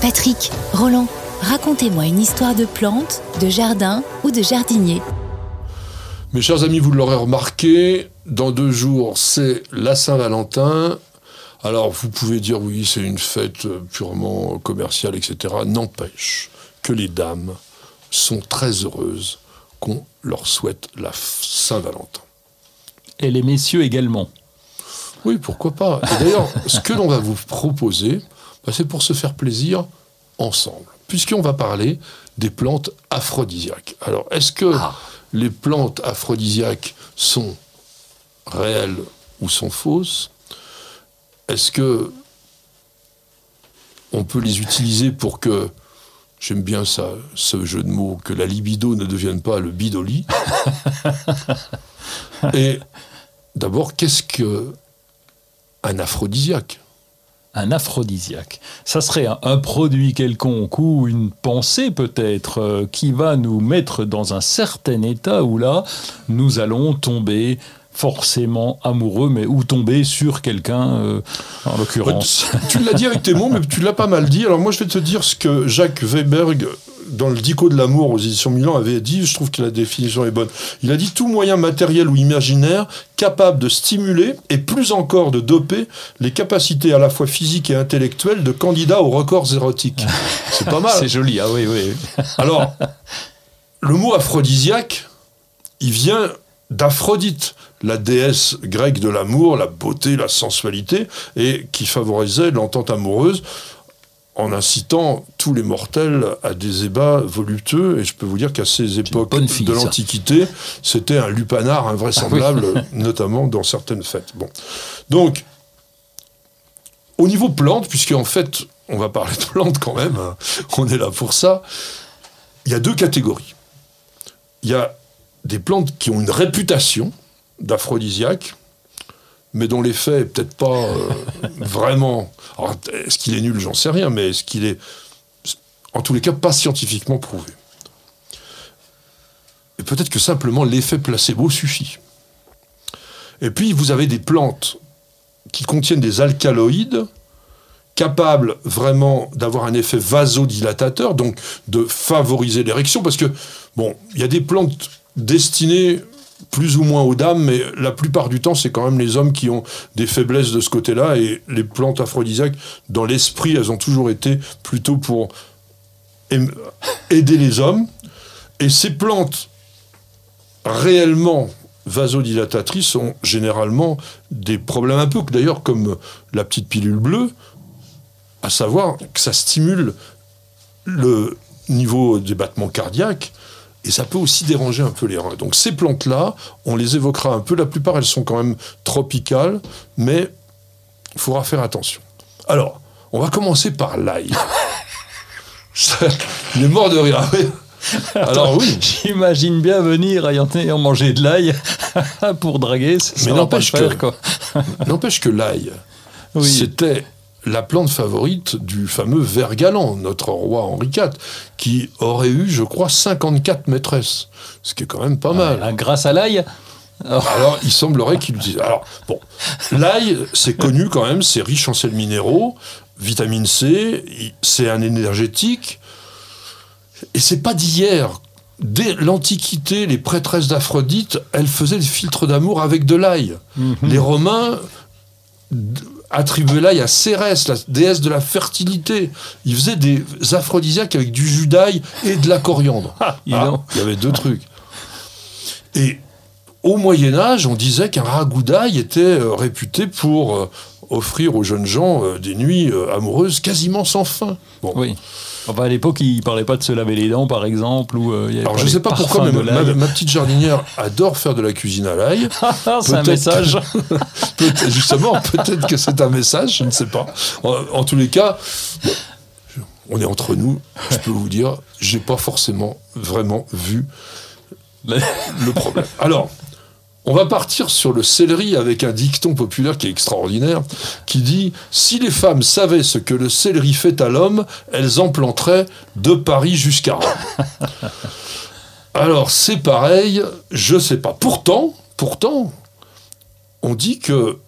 Patrick, Roland, racontez-moi une histoire de plante, de jardin ou de jardinier. Mes chers amis, vous l'aurez remarqué, dans deux jours, c'est la Saint-Valentin. Alors, vous pouvez dire oui, c'est une fête purement commerciale, etc. N'empêche que les dames sont très heureuses qu'on leur souhaite la Saint-Valentin. Et les messieurs également. Oui, pourquoi pas. Et d'ailleurs, ce que l'on va vous proposer, c'est pour se faire plaisir ensemble. Puisqu'on va parler des plantes aphrodisiaques. Alors, est-ce que ah. les plantes aphrodisiaques sont réelles ou sont fausses? Est-ce que on peut les utiliser pour que J'aime bien ça, ce jeu de mots, que la libido ne devienne pas le bidoli? Et d'abord, qu'est-ce que un aphrodisiaque? Un aphrodisiaque. Ça serait un, produit quelconque ou une pensée peut-être euh, qui va nous mettre dans un certain état où là, nous allons tomber forcément amoureux, mais ou tomber sur quelqu'un, euh, en l'occurrence. Tu, l'as dit avec tes mots, mais tu l'as pas mal dit. Alors moi, je vais te dire ce que Jacques Weberg, dans le Dico de l'amour aux éditions Milan, avait dit. Je trouve que la définition est bonne. Il a dit tout moyen matériel ou imaginaire capable de stimuler et plus encore de doper les capacités à la fois physiques et intellectuelles de candidats aux records érotiques. C'est pas mal. C'est joli, ah oui, oui. Alors, le mot aphrodisiaque, il vient d'Aphrodite, la déesse grecque de l'amour, la beauté, la sensualité, et qui favorisait l'entente amoureuse en incitant tous les mortels à des ébats voluptueux. Et je peux vous dire qu'à ces époques de l'Antiquité, c'était un lupanar invraisemblable, ah notamment dans certaines fêtes. Bon. Donc, au niveau plantes, puisque en fait, on va parler de plantes quand même, hein, on est là pour ça, il y a deux catégories. Il y a des plantes qui ont une réputation d'aphrodisiaque, mais dont l'effet est peut-être pas euh, vraiment. Est-ce qu'il est nul J'en sais rien, mais est-ce qu'il est, en tous les cas, pas scientifiquement prouvé Et peut-être que simplement l'effet placebo suffit. Et puis, vous avez des plantes qui contiennent des alcaloïdes capables vraiment d'avoir un effet vasodilatateur, donc de favoriser l'érection, parce que, bon, il y a des plantes destinées plus ou moins aux dames, mais la plupart du temps, c'est quand même les hommes qui ont des faiblesses de ce côté-là, et les plantes aphrodisiaques, dans l'esprit, elles ont toujours été plutôt pour aider les hommes. Et ces plantes réellement vasodilatatrices ont généralement des problèmes un peu, d'ailleurs comme la petite pilule bleue, à savoir que ça stimule le niveau des battements cardiaques, et ça peut aussi déranger un peu les reins. Donc ces plantes-là, on les évoquera un peu. La plupart, elles sont quand même tropicales, mais il faudra faire attention. Alors, on va commencer par l'ail. il est mort de rire. Alors oui. J'imagine bien venir ayant, manger de l'ail pour draguer. Mais n'empêche que, n'empêche que l'ail, c'était la plante favorite du fameux Vergalan, notre roi Henri IV, qui aurait eu, je crois, 54 maîtresses, ce qui est quand même pas mal. Ah, grâce à l'ail Alors, il semblerait qu'il utilise. Alors, bon, l'ail, c'est connu quand même, c'est riche en sels minéraux, vitamine C, c'est un énergétique, et c'est pas d'hier. Dès l'Antiquité, les prêtresses d'Aphrodite, elles faisaient des filtres d'amour avec de l'ail. Mhm. Les Romains attribuer l'ail à Cérès, la déesse de la fertilité. Il faisait des aphrodisiaques avec du jus d'ail et de la coriandre. Ah, il y avait deux trucs. Et au Moyen Âge, on disait qu'un ragoût d'ail était euh, réputé pour euh, offrir aux jeunes gens euh, des nuits amoureuses quasiment sans fin. Bon. Oui. Enfin, à l'époque, il parlait pas de se laver les dents, par exemple. Ou, euh, Alors, je ne sais pas pourquoi, mais ma, petite jardinière adore faire de la cuisine à l'ail. c'est un message. justement, peut-être que c'est un message, je ne sais pas. En, tous les cas, on est entre nous. Je peux vous dire, j'ai pas forcément vraiment vu le problème. Alors, on va partir sur le céleri avec un dicton populaire qui est extraordinaire, qui dit Si les femmes savaient ce que le céleri fait à l'homme, elles en planteraient de Paris jusqu'à Rome. Alors c'est pareil, je sais pas. Pourtant, pourtant, on dit que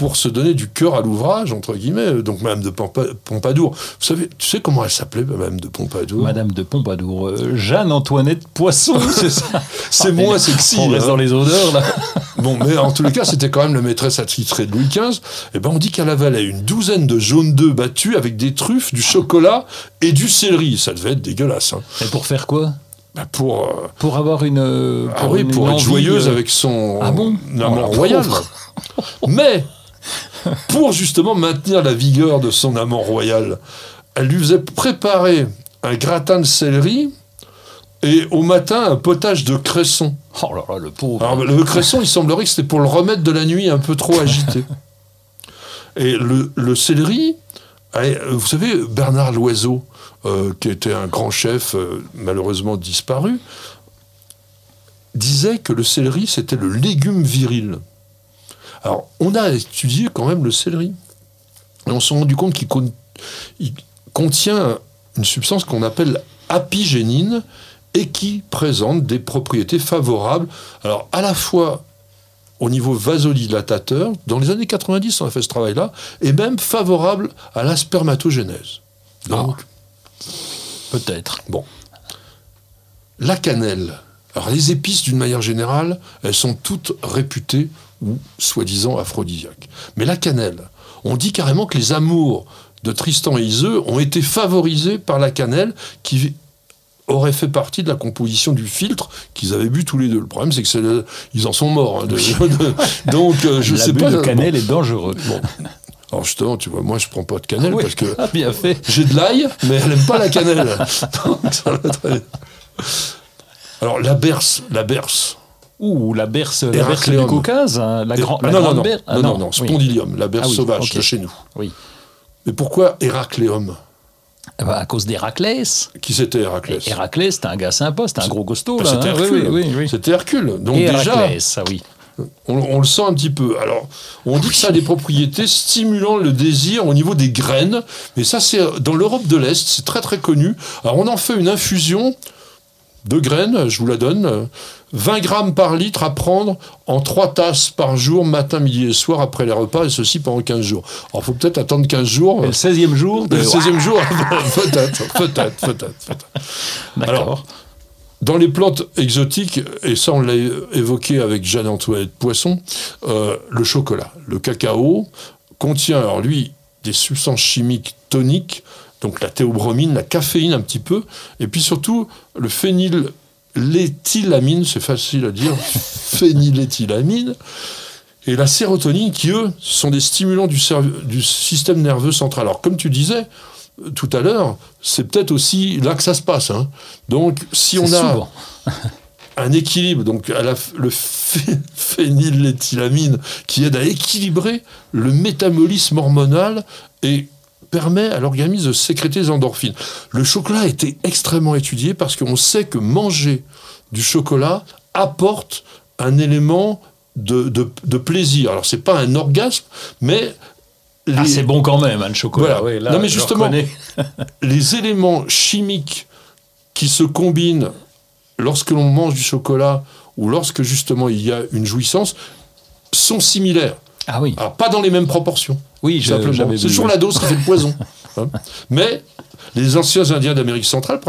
pour se donner du cœur à l'ouvrage, entre guillemets. Donc Madame de Pompa- Pompadour, vous savez, tu sais comment elle s'appelait, Madame de Pompadour? Madame de Pompadour, euh, Jeanne-Antoinette Poisson, c'est ça? C'est moins sexy. On reste hein. dans les odeurs, là. Bon, mais en tous les cas, c'était quand même la maîtresse attitrée de Louis XV. Et ben, on dit qu'elle avalait une douzaine de jaunes d'œufs battus avec des truffes, du chocolat et du céleri. Ça devait être dégueulasse. Hein. Et pour faire quoi? Ben, pour, euh, Pour avoir une. euh, ah oui, une pour être envie, joyeuse euh, avec son Ah bon? amant la royal. Mais, pour justement maintenir la vigueur de son amant royal, elle lui faisait préparer un gratin de céleri et au matin un potage de cresson. Oh là là, le pauvre. Alors, le cresson, il semblerait que c'était pour le remettre de la nuit un peu trop agité. Et le, le céleri, euh, vous savez, Bernard Loiseau, euh, qui était un grand chef, euh, malheureusement disparu, disait que le céleri, c'était le légume viril. Alors, on a étudié quand même le céleri. Et on s'est rendu compte qu'il con- il contient une substance qu'on appelle apigénine et qui présente des propriétés favorables, alors à la fois au niveau vasodilatateur, dans les années 90 on a fait ce travail-là, et même favorable à la spermatogénèse. Donc, Peut-être. bon. La cannelle. Alors les épices, d'une manière générale, elles sont toutes réputées ou soi-disant aphrodisiaques. Mais la cannelle, on dit carrément que les amours de Tristan et Iseux ont été favorisés par la cannelle qui aurait fait partie de la composition du filtre qu'ils avaient bu tous les deux. Le problème, c'est que le- ils en sont morts. hein, de- de- donc, euh, je sais pas. de cannelle est dangereux. Bon. Alors justement, tu vois, moi, je prends pas de cannelle Oui. parce que Ah, bien fait. j'ai de l'ail, mais elle aime pas la cannelle. Donc, ça va très bien. Alors la berce, la berce. Ouh, la berce, la berce du Caucase, hein, la, grand- Ah, non, non, grande non, berce. Ah, non, non, non, oui. spondylium, la berce Ah oui, sauvage de chez nous. Oui. Mais pourquoi Héracléum? Ah bah, à cause d'Héraclès. Qui c'était Héraclès? Héraclès, c'était un gars sympa, c'était un gros costaud. Bah, C'était hein. Hercule. Oui. C'était Hercule. Donc déjà, Héraclès, ah oui. on, on le sent un petit peu. Alors, on dit que ça a des propriétés stimulant le désir au niveau des graines, mais ça, c'est dans l'Europe de l'Est, c'est très très connu. Alors, on en fait une infusion de graines, je vous la donne, euh, 20 grammes par litre à prendre en 3 tasses par jour, matin, midi et soir, après les repas, et ceci pendant 15 jours. Alors, il faut peut-être attendre 15 jours. Et le 16e jour de... Le 16e jour, peut-être, peut-être, peut-être. Alors, Dans les plantes exotiques, et ça on l'a évoqué avec Jeanne-Antoinette Poisson, euh, le chocolat, le cacao contient, alors lui, des substances chimiques toniques, donc la théobromine, la caféine un petit peu, et puis surtout le phényléthylamine, c'est facile à dire, phényléthylamine, et la sérotonine qui, eux, sont des stimulants du, système nerveux central. Alors, comme tu disais euh, tout à l'heure, c'est peut-être aussi là que ça se passe. hein. Donc, si on a un équilibre, donc à la f- le phé- phényléthylamine qui aide à équilibrer le métabolisme hormonal et permet à l'organisme de sécréter des endorphines. Le chocolat a été extrêmement étudié parce qu'on sait que manger du chocolat apporte un élément de, de- de plaisir. Alors, c'est pas un orgasme, mais Ah, les- c'est bon quand même, hein, le chocolat. Voilà. Oui, là, Non, mais justement, les éléments chimiques qui se combinent lorsque l'on mange du chocolat ou lorsque justement il y a une jouissance sont similaires. Ah oui, Alors, pas dans les mêmes proportions. Oui simplement. C'est toujours la dose qui fait le poison. Hein. Mais les anciens Indiens d'Amérique centrale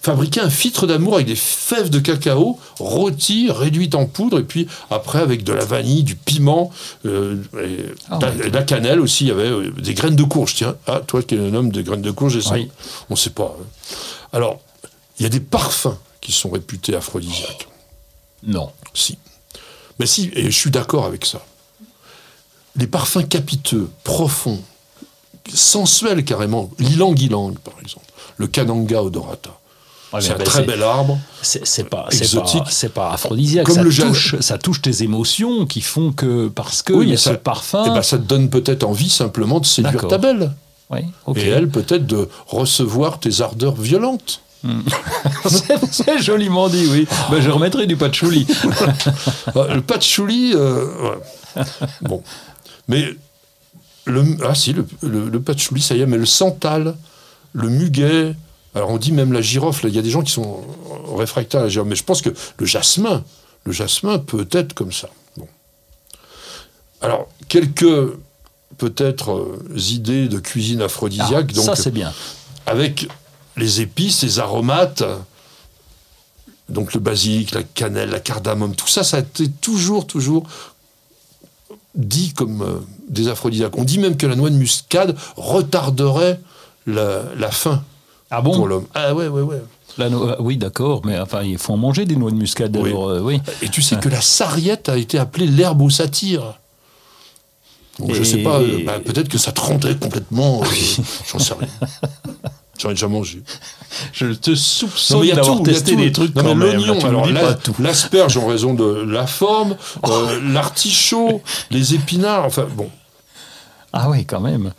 fabriquer un filtre d'amour avec des fèves de cacao rôties, réduites en poudre, et puis après avec de la vanille, du piment, euh, et Ah, de la- ouais. de la cannelle aussi. Il y avait euh, des graines de courge. Tiens, ah, toi qui es un homme des graines de courge, j'ai ça. Oui. On ne sait pas. hein. Alors, il y a des parfums qui sont réputés aphrodisiaques. Non. Si. Mais si, et je suis d'accord avec ça. Les parfums capiteux, profonds, sensuels carrément, l'ilang-ilang par exemple, le kananga odorata. Ouais, c'est un ben, très bel arbre. C'est pas, Exotique. pas, c'est pas aphrodisiaque. Comme ça, le touche, ça touche tes émotions qui font que, parce que Oui, il y a ce parfum. Eh ben, ça te donne peut-être envie simplement de séduire ta belle. Oui. Et elle peut-être de recevoir tes ardeurs violentes. c'est c'est joliment dit, oui. Ben, je remettrai du patchouli. Ah, le patchouli, euh, ouais. bon. Mais le, ah si, le, le, ça y est, mais le santal, le muguet, alors on dit même la girofle, il y a des gens qui sont réfractaires à la girofle, mais je pense que le jasmin, le jasmin peut être comme ça. Bon. Alors, quelques peut-être euh, idées de cuisine aphrodisiaque. Ah, donc, ça, c'est bien. avec les épices, les aromates, donc le basilic, la cannelle, la cardamome, tout ça, ça a été toujours, toujours dit comme euh, des aphrodisiaques. On dit même que la noix de muscade retarderait la, la faim Ah pour bon l'homme. Ah ouais, ouais, ouais. La no- Oui, d'accord, mais enfin, il faut en manger des noix de muscade. Oui. alors, euh, oui. Et tu sais que la sarriette a été appelée l'herbe aux satyres. Donc je Et- sais pas, euh, bah, peut-être que ça te rendrait complètement. euh, J'en sais rien. J'en ai déjà mangé. Je te soupçonne mais il y a d'avoir testé des trucs Non, quand mais même. l'oignon, alors l'asperge en raison de la forme, euh, l'artichaut, les épinards, enfin bon. Ah oui, quand même.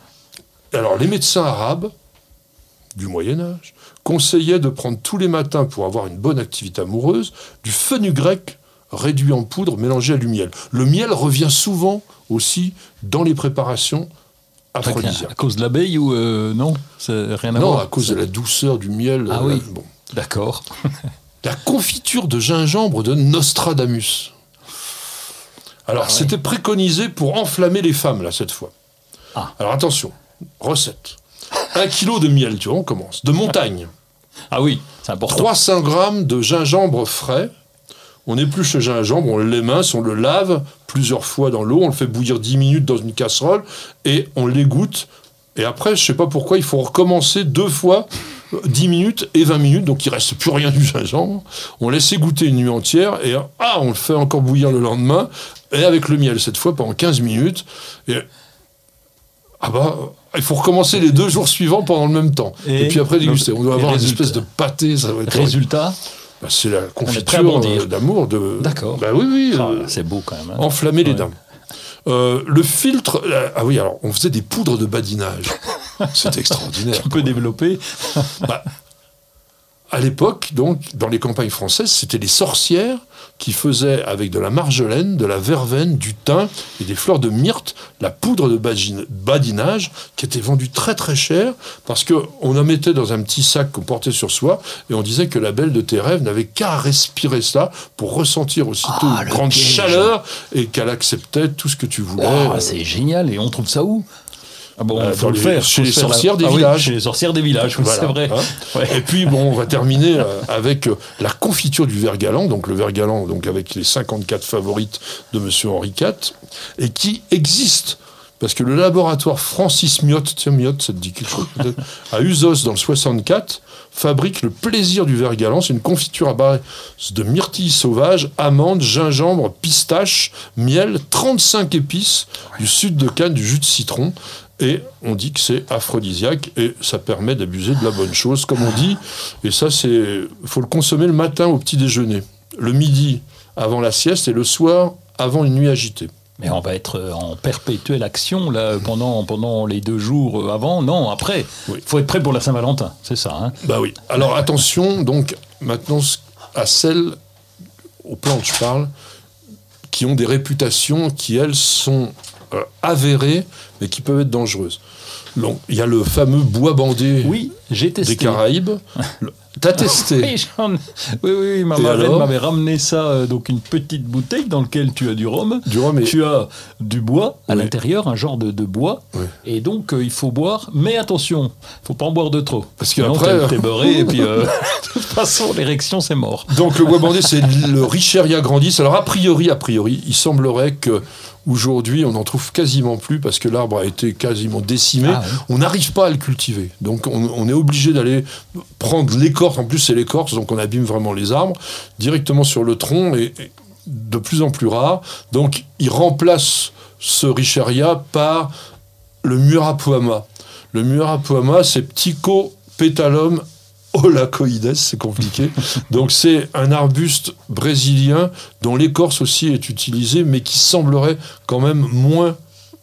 Alors les médecins arabes du Moyen Âge conseillaient de prendre tous les matins pour avoir une bonne activité amoureuse du fenugrec réduit en poudre mélangé à du miel. Le miel revient souvent aussi dans les préparations À cause de l'abeille ou euh, non rien à Non, voir. à cause de la douceur du miel. Ah euh, oui. bon. D'accord. La confiture de gingembre de Nostradamus. Alors, Ah c'était préconisé pour enflammer les femmes, là, cette fois. Ah. Alors, attention, recette. Un kilo de miel, tu vois, on commence. De montagne. Ah oui, c'est important. 300 grammes de gingembre frais. On épluche le gingembre, on l'émince, on le lave plusieurs fois dans l'eau, on le fait bouillir 10 minutes dans une casserole et on l'égoutte. Et après, je sais pas pourquoi, il faut recommencer deux fois euh, 10 minutes et 20 minutes, donc il reste plus rien du gingembre. On laisse égoutter une nuit entière et ah, on le fait encore bouillir le lendemain et avec le miel cette fois pendant 15 minutes. Et ah bah, il faut recommencer les deux jours suivants pendant le même temps. Et, Et puis après déguster. On doit avoir une résultat. espèce de pâté, ça va être Résultat bah, c'est la confiture euh, d'amour de. D'accord. Bah oui, oui. Ah, euh, C'est beau quand même. hein. enflammer les dames. Euh, le filtre. ah oui, alors on faisait des poudres de badinage. C'était extraordinaire. Tu peux développer. Bah, à l'époque, donc, dans les campagnes françaises, c'était les sorcières qui faisaient avec de la marjolaine, de la verveine, du thym et des fleurs de myrte la poudre de badin- badinage qui était vendue très très cher parce qu'on en mettait dans un petit sac qu'on portait sur soi et on disait que la belle de tes rêves n'avait qu'à respirer ça pour ressentir aussitôt Ah, une grande piège. chaleur et qu'elle acceptait tout ce que tu voulais. Ah, Euh, c'est génial. Et on trouve ça où? Ah bon, Euh, faut le les- faire. chez faut les la- sorcières des Ah oui, villages. chez les sorcières des villages, Voilà, c'est vrai. hein. Ouais. Et puis, bon, on va terminer euh, avec euh, la confiture du verre galant, donc le verre galant, donc avec les 54 favorites de Monsieur Henri IV, et qui existe. Parce que le laboratoire Francis Miotte, tiens, Miotte, ça te dit quelque chose peut-être, à Usos dans le 64, fabrique le plaisir du verre galant. C'est une confiture à base de myrtilles sauvages, amandes, gingembre, pistache, miel, 35 épices, du sud de canne, du jus de citron. Et on dit que c'est aphrodisiaque et ça permet d'abuser de la bonne chose, comme on dit. Et ça, c'est, faut le consommer le matin au petit déjeuner, le midi avant la sieste et le soir avant une nuit agitée. Mais on va être en perpétuelle action là pendant, pendant les deux jours avant. Non, après. Il Oui. faut être prêt pour la Saint-Valentin, c'est ça. Hein Bah oui. Alors attention, donc maintenant à celles aux plantes, je parle, qui ont des réputations qui elles sont avérées, mais qui peuvent être dangereuses. Donc il y a le fameux bois bandé oui, des Caraïbes. Le- T'as testé Oui, oui, oui, ma marraine m'avait ramené ça, euh, donc une petite bouteille dans laquelle tu as du rhum. du rhum et Tu as du bois à Oui. l'intérieur, un genre de, de bois, Oui. et donc euh, il faut boire, mais attention, faut pas en boire de trop. Parce que après- t'es- t'es beurré, et puis euh, de toute façon, l'érection, c'est mort. Donc le bois bandé, c'est le Richeria grandis. Alors a priori, a priori, il semblerait que aujourd'hui, on n'en trouve quasiment plus parce que l'arbre a été quasiment décimé. Ah. On n'arrive pas à le cultiver. Donc on, on est obligé d'aller prendre l'écorce. En plus, c'est l'écorce, donc on abîme vraiment les arbres directement sur le tronc et, et de plus en plus rare. Donc il remplace ce Richeria par le Murapoama. Le Murapoama, c'est Ptychopétalum olacoides, c'est compliqué. Donc c'est un arbuste brésilien dont l'écorce aussi est utilisée, mais qui semblerait quand même moins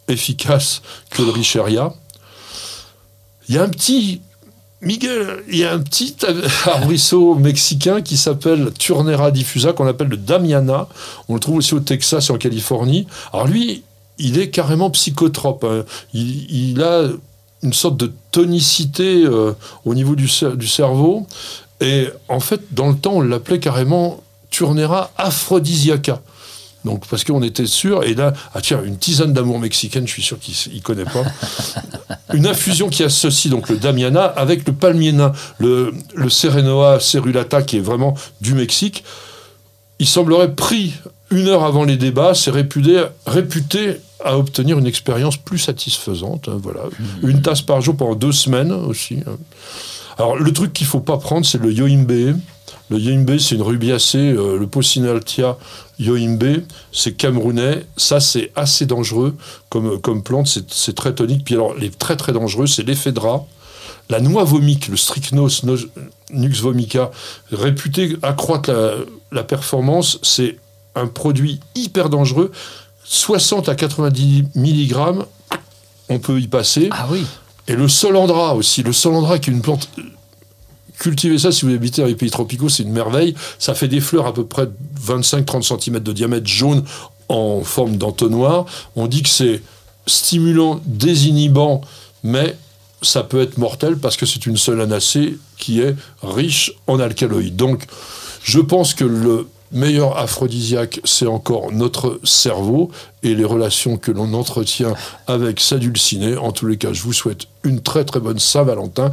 efficace que le Richeria. Il y a un petit Miguel, il y a un petit arbrisseau mexicain qui s'appelle Turnera diffusa, qu'on appelle le Damiana. On le trouve aussi au Texas et en Californie. Alors lui, il est carrément psychotrope. hein. Il a une sorte de tonicité euh, au niveau du, cer- du cerveau. Et en fait, dans le temps, on l'appelait carrément Turnera aphrodisiaca. Donc, parce qu'on était sûr, et là, ah tiens, une tisane d'amour mexicaine, je suis sûr qu'il ne connaît pas. une infusion qui associe donc le Damiana avec le Palmiena, le, le Serenoa cerulata, qui est vraiment du Mexique. Il semblerait pris une heure avant les débats, c'est réputé, réputé à obtenir une expérience plus satisfaisante. hein, voilà. Une tasse par jour pendant deux semaines aussi. hein. Alors, le truc qu'il faut pas prendre, c'est le yoimbe. Le yoimbe, c'est une rubiacée, euh, le Pocinaltia yoimbe, c'est camerounais. Ça, c'est assez dangereux comme, comme plante, c'est très tonique. Puis alors, les très très dangereux, c'est l'éphédra. La noix vomique, le Strychnos no- nux vomica, réputé accroître la, la performance, c'est un produit hyper dangereux. 60 à 90 mg, on peut y passer. Ah oui. Et le solandra aussi. Le solandra qui est une plante. Cultivez ça si vous habitez dans les pays tropicaux, c'est une merveille. Ça fait des fleurs à peu près 25-30 cm de diamètre jaune en forme d'entonnoir. On dit que c'est stimulant, désinhibant, mais ça peut être mortel parce que c'est une solanacée qui est riche en alcaloïdes. Donc, je pense que le meilleur aphrodisiaque, c'est encore notre cerveau et les relations que l'on entretient avec sa dulcinée. En tous les cas, je vous souhaite une très très bonne Saint-Valentin